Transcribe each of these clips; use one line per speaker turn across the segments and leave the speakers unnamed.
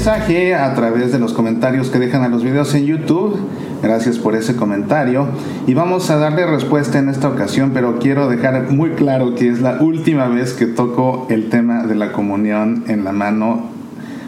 mensaje a través de los comentarios que dejan a los videos en YouTube. Gracias por ese comentario. Y vamos a darle respuesta en esta ocasión, pero quiero dejar muy claro que es la última vez que toco el tema de la comunión en la mano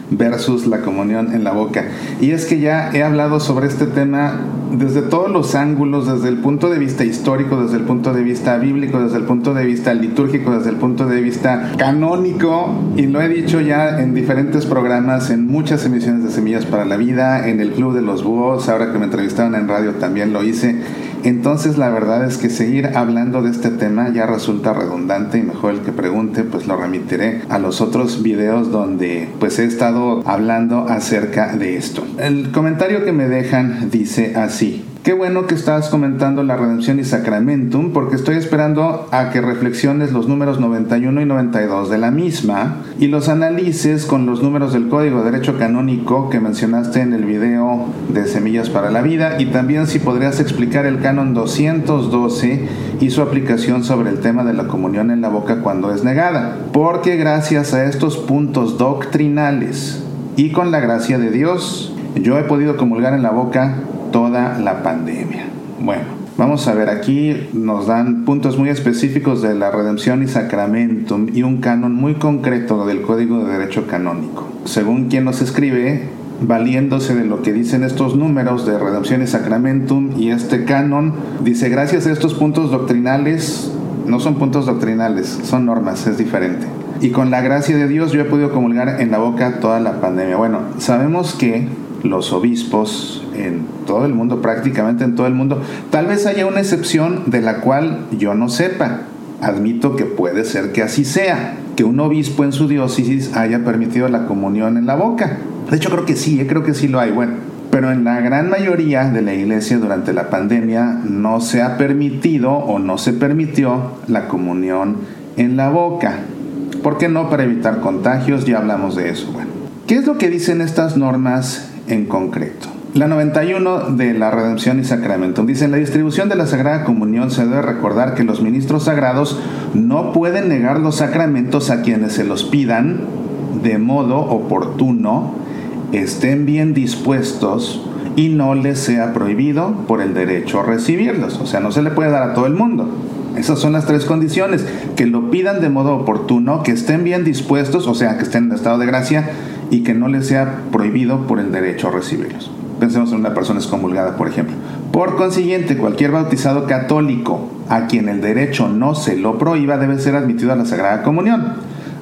versus la comunión en la boca. Y es que ya he hablado sobre este tema desde todos los ángulos, desde el punto de vista histórico, desde el punto de vista bíblico, desde el punto de vista litúrgico, desde el punto de vista canónico, y lo he dicho ya en diferentes programas, en muchas emisiones de Semillas para la Vida, en el Club de los Búhos, ahora que me entrevistaron en radio también lo hice. Entonces la verdad es que seguir hablando de este tema ya resulta redundante y mejor el que pregunte pues lo remitiré a los otros videos donde pues he estado hablando acerca de esto. El comentario que me dejan dice así. Qué bueno que estás comentando la redención y sacramentum, porque estoy esperando a que reflexiones los números 91 y 92 de la misma y los analices con los números del Código de Derecho Canónico que mencionaste en el video de Semillas para la Vida y también si podrías explicar el canon 212 y su aplicación sobre el tema de la comunión en la boca cuando es negada. Porque gracias a estos puntos doctrinales y con la gracia de Dios, yo he podido comulgar en la boca la pandemia. Bueno, vamos a ver, aquí nos dan puntos muy específicos de la redención y sacramentum y un canon muy concreto del Código de Derecho Canónico. Según quien nos escribe, valiéndose de lo que dicen estos números de redención y sacramentum y este canon, dice, gracias a estos puntos doctrinales, no son puntos doctrinales, son normas, es diferente. Y con la gracia de Dios yo he podido comulgar en la boca toda la pandemia. Bueno, sabemos que los obispos en todo el mundo, prácticamente en todo el mundo. Tal vez haya una excepción de la cual yo no sepa. Admito que puede ser que así sea, que un obispo en su diócesis haya permitido la comunión en la boca. De hecho, creo que sí, eh, creo que sí lo hay. Bueno, pero en la gran mayoría de la iglesia durante la pandemia no se ha permitido o no se permitió la comunión en la boca. ¿Por qué no? Para evitar contagios, ya hablamos de eso. Bueno, ¿qué es lo que dicen estas normas en concreto? La 91 de la Redención y Sacramento dice, en la distribución de la Sagrada Comunión se debe recordar que los ministros sagrados no pueden negar los sacramentos a quienes se los pidan de modo oportuno, estén bien dispuestos y no les sea prohibido por el derecho a recibirlos. O sea, no se le puede dar a todo el mundo. Esas son las tres condiciones, que lo pidan de modo oportuno, que estén bien dispuestos, o sea, que estén en estado de gracia y que no les sea prohibido por el derecho a recibirlos. Pensemos en una persona excomulgada, por ejemplo. Por consiguiente, cualquier bautizado católico a quien el derecho no se lo prohíba debe ser admitido a la Sagrada Comunión.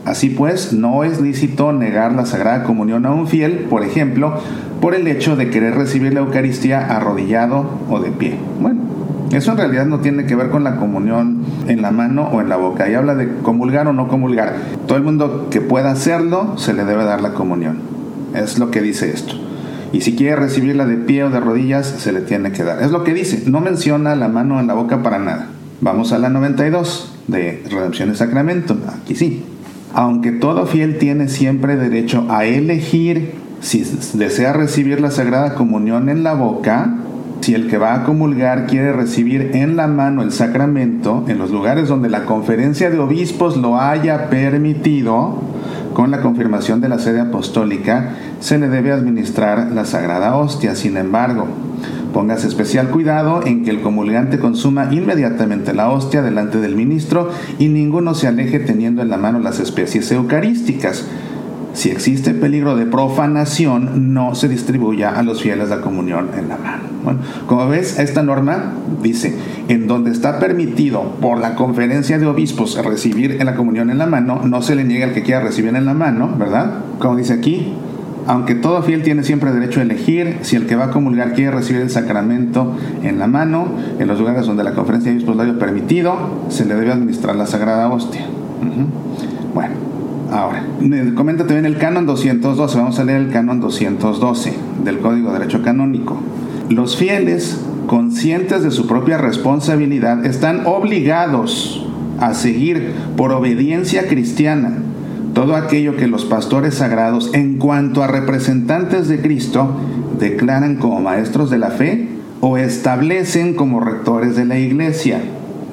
Así pues, no es lícito negar la Sagrada Comunión a un fiel, por ejemplo, por el hecho de querer recibir la Eucaristía arrodillado o de pie. Bueno, eso en realidad no tiene que ver con la comunión en la mano o en la boca. Y habla de comulgar o no comulgar. Todo el mundo que pueda hacerlo se le debe dar la comunión. Es lo que dice esto. Y si quiere recibirla de pie o de rodillas, se le tiene que dar. Es lo que dice. No menciona la mano en la boca para nada. Vamos a la 92 de Redempción y Sacramento. Aquí sí. Aunque todo fiel tiene siempre derecho a elegir si desea recibir la Sagrada Comunión en la boca, si el que va a comulgar quiere recibir en la mano el sacramento, en los lugares donde la conferencia de obispos lo haya permitido, con la confirmación de la sede apostólica, se le debe administrar la sagrada hostia. Sin embargo, póngase especial cuidado en que el comulgante consuma inmediatamente la hostia delante del ministro y ninguno se aleje teniendo en la mano las especies eucarísticas. Si existe peligro de profanación, no se distribuya a los fieles la comunión en la mano. Como ves, esta norma dice, en donde está permitido por la conferencia de obispos recibir en la comunión en la mano, no se le niega al que quiera recibir en la mano, ¿verdad? Como dice aquí, aunque todo fiel tiene siempre derecho a elegir, si el que va a comulgar quiere recibir el sacramento en la mano, en los lugares donde la conferencia de obispos lo haya permitido, se le debe administrar la sagrada hostia. Bueno, ahora, comenta también el canon 212, vamos a leer el canon 212 del Código de Derecho Canónico. Los fieles, conscientes de su propia responsabilidad, están obligados a seguir por obediencia cristiana todo aquello que los pastores sagrados en cuanto a representantes de Cristo declaran como maestros de la fe o establecen como rectores de la iglesia.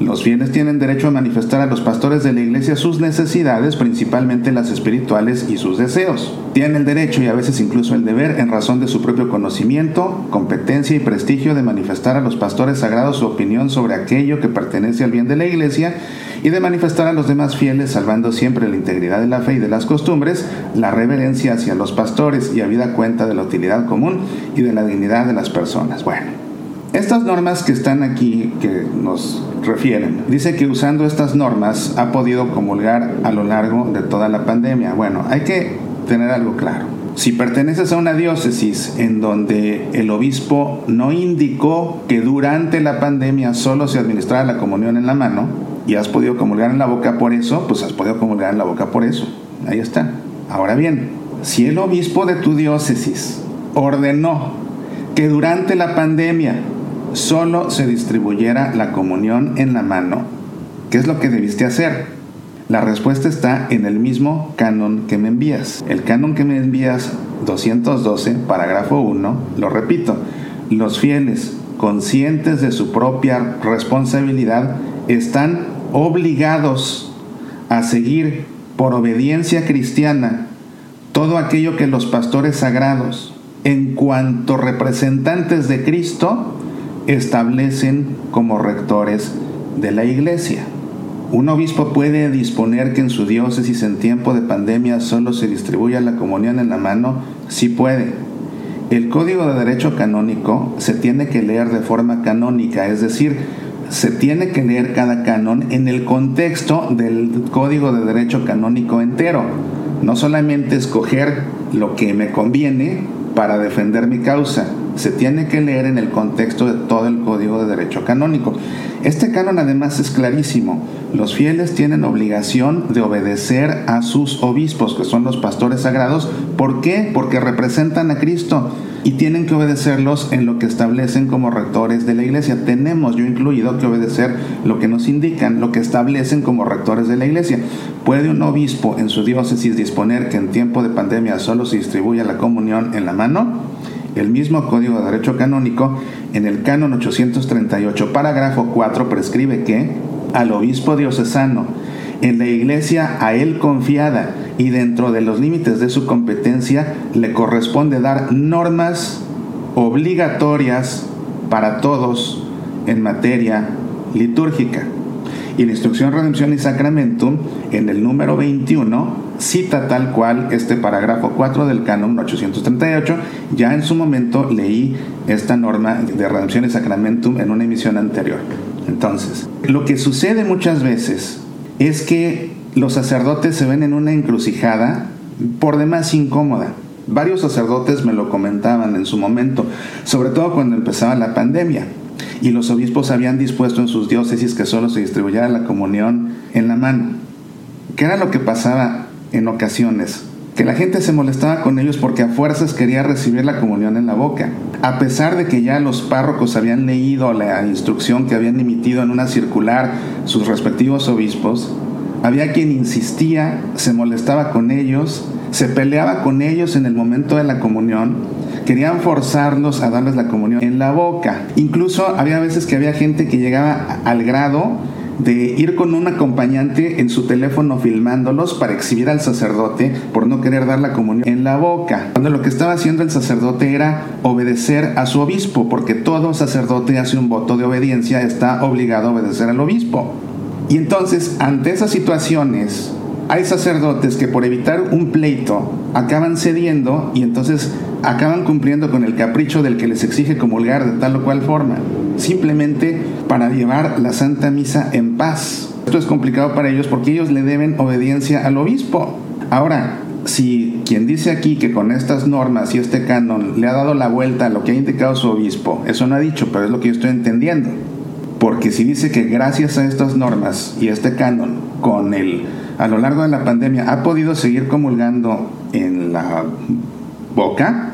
Los fieles tienen derecho a manifestar a los pastores de la iglesia sus necesidades, principalmente las espirituales y sus deseos. Tienen el derecho y a veces incluso el deber, en razón de su propio conocimiento, competencia y prestigio, de manifestar a los pastores sagrados su opinión sobre aquello que pertenece al bien de la iglesia y de manifestar a los demás fieles, salvando siempre la integridad de la fe y de las costumbres, la reverencia hacia los pastores y habida cuenta de la utilidad común y de la dignidad de las personas. Bueno. Estas normas que están aquí, que nos refieren, dice que usando estas normas ha podido comulgar a lo largo de toda la pandemia. Bueno, hay que tener algo claro. Si perteneces a una diócesis en donde el obispo no indicó que durante la pandemia solo se administrara la comunión en la mano y has podido comulgar en la boca por eso, pues has podido comulgar en la boca por eso. Ahí está. Ahora bien, si el obispo de tu diócesis ordenó que durante la pandemia solo se distribuyera la comunión en la mano, ¿qué es lo que debiste hacer? La respuesta está en el mismo canon que me envías. El canon que me envías 212, parágrafo 1, lo repito, los fieles, conscientes de su propia responsabilidad, están obligados a seguir por obediencia cristiana todo aquello que los pastores sagrados, en cuanto representantes de Cristo, establecen como rectores de la iglesia. Un obispo puede disponer que en su diócesis en tiempo de pandemia solo se distribuya la comunión en la mano, sí puede. El Código de Derecho Canónico se tiene que leer de forma canónica, es decir, se tiene que leer cada canon en el contexto del Código de Derecho Canónico entero. No solamente escoger lo que me conviene para defender mi causa, se tiene que leer en el contexto de todo el Código de Derecho Canónico. Este canon además es clarísimo. Los fieles tienen obligación de obedecer a sus obispos, que son los pastores sagrados. ¿Por qué? Porque representan a Cristo y tienen que obedecerlos en lo que establecen como rectores de la iglesia. Tenemos, yo incluido, que obedecer lo que nos indican, lo que establecen como rectores de la iglesia. ¿Puede un obispo en su diócesis disponer que en tiempo de pandemia solo se distribuya la comunión en la mano? El mismo Código de Derecho Canónico, en el Canon 838, parágrafo 4, prescribe que al obispo diocesano, en la iglesia a él confiada y dentro de los límites de su competencia, le corresponde dar normas obligatorias para todos en materia litúrgica. Y la instrucción Redención y Sacramentum, en el número 21, cita tal cual este parágrafo 4 del canon 838. Ya en su momento leí esta norma de redención y sacramentum en una emisión anterior. Entonces, lo que sucede muchas veces es que los sacerdotes se ven en una encrucijada por demás incómoda. Varios sacerdotes me lo comentaban en su momento, sobre todo cuando empezaba la pandemia y los obispos habían dispuesto en sus diócesis que solo se distribuyera la comunión en la mano. ¿Qué era lo que pasaba en ocasiones, que la gente se molestaba con ellos porque a fuerzas quería recibir la comunión en la boca. A pesar de que ya los párrocos habían leído la instrucción que habían emitido en una circular sus respectivos obispos, había quien insistía, se molestaba con ellos, se peleaba con ellos en el momento de la comunión, querían forzarlos a darles la comunión en la boca. Incluso había veces que había gente que llegaba al grado de ir con un acompañante en su teléfono filmándolos para exhibir al sacerdote por no querer dar la comunión en la boca. Cuando lo que estaba haciendo el sacerdote era obedecer a su obispo, porque todo sacerdote hace un voto de obediencia, está obligado a obedecer al obispo. Y entonces, ante esas situaciones, hay sacerdotes que por evitar un pleito acaban cediendo y entonces acaban cumpliendo con el capricho del que les exige comulgar de tal o cual forma simplemente para llevar la Santa Misa en paz. Esto es complicado para ellos porque ellos le deben obediencia al obispo. Ahora, si quien dice aquí que con estas normas y este canon le ha dado la vuelta a lo que ha indicado su obispo, eso no ha dicho, pero es lo que yo estoy entendiendo. Porque si dice que gracias a estas normas y este canon, con el, a lo largo de la pandemia, ha podido seguir comulgando en la boca,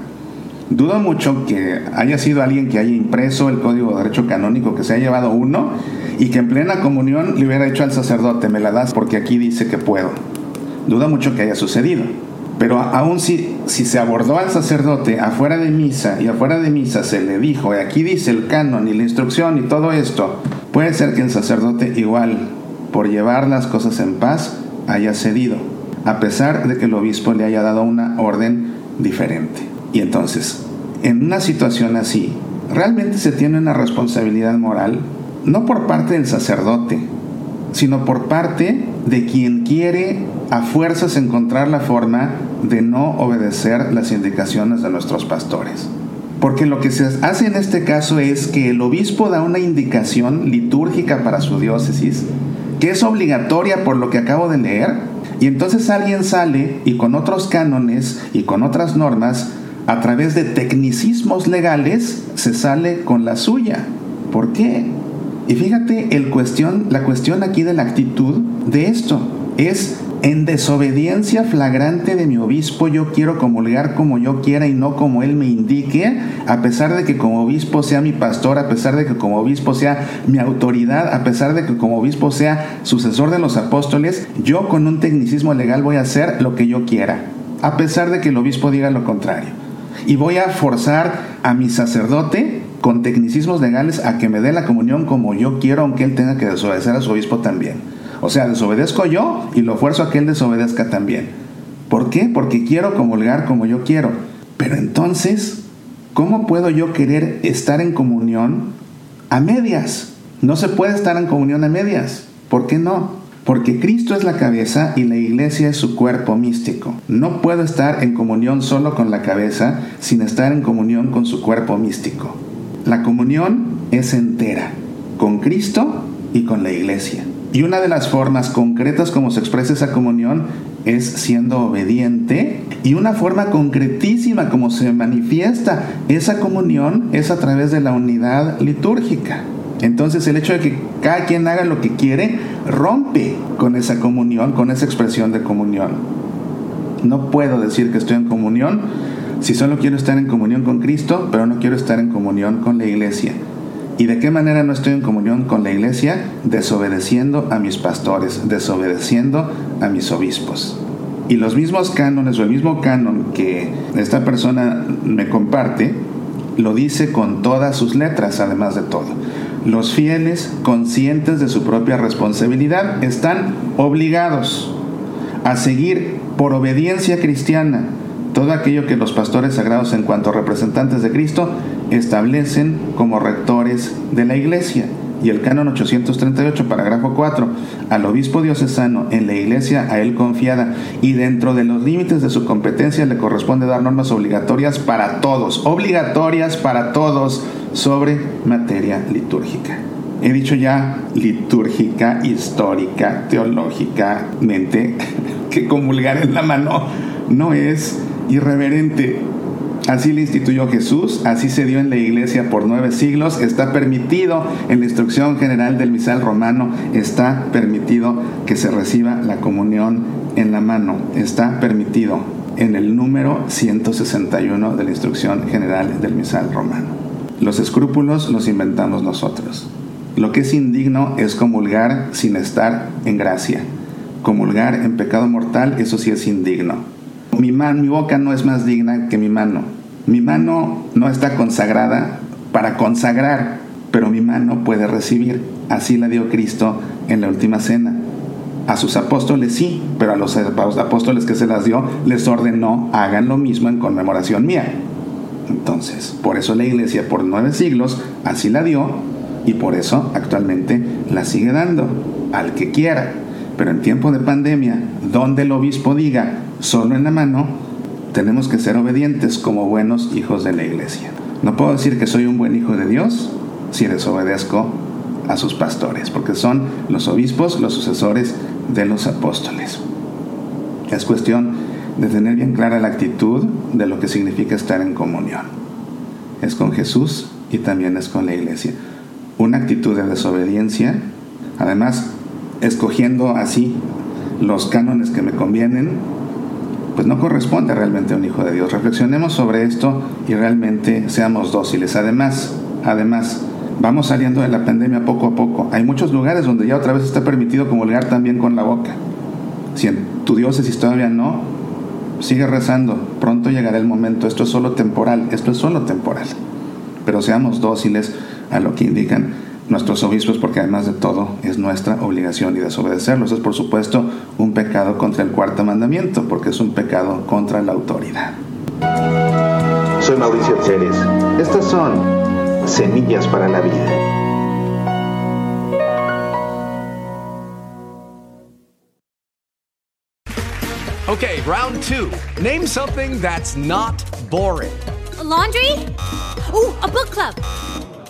dudo mucho que haya sido alguien que haya impreso el código de derecho canónico, que se haya llevado uno y que en plena comunión le hubiera dicho al sacerdote, me la das porque aquí dice que puedo. Dudo mucho que haya sucedido. Pero aún si, si se abordó al sacerdote afuera de misa y afuera de misa se le dijo, y aquí dice el canon y la instrucción y todo esto, puede ser que el sacerdote igual, por llevar las cosas en paz, haya cedido, a pesar de que el obispo le haya dado una orden diferente. Y entonces, en una situación así, ¿realmente se tiene una responsabilidad moral? No por parte del sacerdote, sino por parte de quien quiere a fuerzas encontrar la forma de no obedecer las indicaciones de nuestros pastores. Porque lo que se hace en este caso es que el obispo da una indicación litúrgica para su diócesis, que es obligatoria por lo que acabo de leer, y entonces alguien sale y con otros cánones y con otras normas, a través de tecnicismos legales, se sale con la suya. ¿Por qué? Y fíjate el cuestión, la cuestión aquí de la actitud de esto es en desobediencia flagrante de mi obispo yo quiero comulgar como yo quiera y no como él me indique, a pesar de que como obispo sea mi pastor, a pesar de que como obispo sea mi autoridad, a pesar de que como obispo sea sucesor de los apóstoles, yo con un tecnicismo legal voy a hacer lo que yo quiera, a pesar de que el obispo diga lo contrario. Y voy a forzar a mi sacerdote con tecnicismos legales a que me dé la comunión como yo quiero, aunque él tenga que desobedecer a su obispo también. O sea, desobedezco yo y lo fuerzo a que él desobedezca también. ¿Por qué? Porque quiero comulgar como yo quiero. Pero entonces, ¿cómo puedo yo querer estar en comunión a medias? No se puede estar en comunión a medias. ¿Por qué no? Porque Cristo es la cabeza y la iglesia es su cuerpo místico. No puedo estar en comunión solo con la cabeza sin estar en comunión con su cuerpo místico. La comunión es entera, con Cristo y con la iglesia. Y una de las formas concretas como se expresa esa comunión es siendo obediente. Y una forma concretísima como se manifiesta esa comunión es a través de la unidad litúrgica. Entonces el hecho de que cada quien haga lo que quiere rompe con esa comunión, con esa expresión de comunión. No puedo decir que estoy en comunión si solo quiero estar en comunión con Cristo, pero no quiero estar en comunión con la iglesia. ¿Y de qué manera no estoy en comunión con la iglesia? Desobedeciendo a mis pastores, desobedeciendo a mis obispos. Y los mismos cánones o el mismo canon que esta persona me comparte, lo dice con todas sus letras, además de todo. Los fieles, conscientes de su propia responsabilidad, están obligados a seguir por obediencia cristiana todo aquello que los pastores sagrados en cuanto representantes de Cristo establecen como rectores de la iglesia. Y el canon 838, parágrafo 4, al obispo diocesano en la iglesia a él confiada y dentro de los límites de su competencia le corresponde dar normas obligatorias para todos, obligatorias para todos sobre materia litúrgica. He dicho ya litúrgica, histórica, teológicamente, que comulgar en la mano no es irreverente Así le instituyó Jesús, así se dio en la iglesia por nueve siglos, está permitido en la instrucción general del misal romano, está permitido que se reciba la comunión en la mano, está permitido en el número 161 de la instrucción general del misal romano. Los escrúpulos los inventamos nosotros. Lo que es indigno es comulgar sin estar en gracia. Comulgar en pecado mortal, eso sí es indigno. Mi, mi boca no es más digna que mi mano. Mi mano no está consagrada para consagrar, pero mi mano puede recibir. Así la dio Cristo en la última cena. A sus apóstoles sí, pero a los apóstoles que se las dio les ordenó hagan lo mismo en conmemoración mía. Entonces, por eso la iglesia por nueve siglos así la dio y por eso actualmente la sigue dando al que quiera. Pero en tiempo de pandemia, donde el obispo diga solo en la mano, tenemos que ser obedientes como buenos hijos de la iglesia. No puedo decir que soy un buen hijo de Dios si desobedezco a sus pastores, porque son los obispos los sucesores de los apóstoles. Es cuestión de tener bien clara la actitud de lo que significa estar en comunión. Es con Jesús y también es con la iglesia. Una actitud de desobediencia, además escogiendo así los cánones que me convienen, pues no corresponde realmente a un hijo de Dios. Reflexionemos sobre esto y realmente seamos dóciles. Además, además, vamos saliendo de la pandemia poco a poco. Hay muchos lugares donde ya otra vez está permitido comulgar también con la boca. Si en tu diócesis todavía no, sigue rezando. Pronto llegará el momento. Esto es solo temporal. Esto es solo temporal. Pero seamos dóciles a lo que indican nuestros obispos porque además de todo es nuestra obligación y desobedecerlos. Es por supuesto un pecado contra el cuarto mandamiento porque es un pecado contra la autoridad.
Soy Mauricio Ceres. Estas son Semillas para la Vida.
Okay, round two. Name something that's not boring.
A laundry? Ooh, a book club.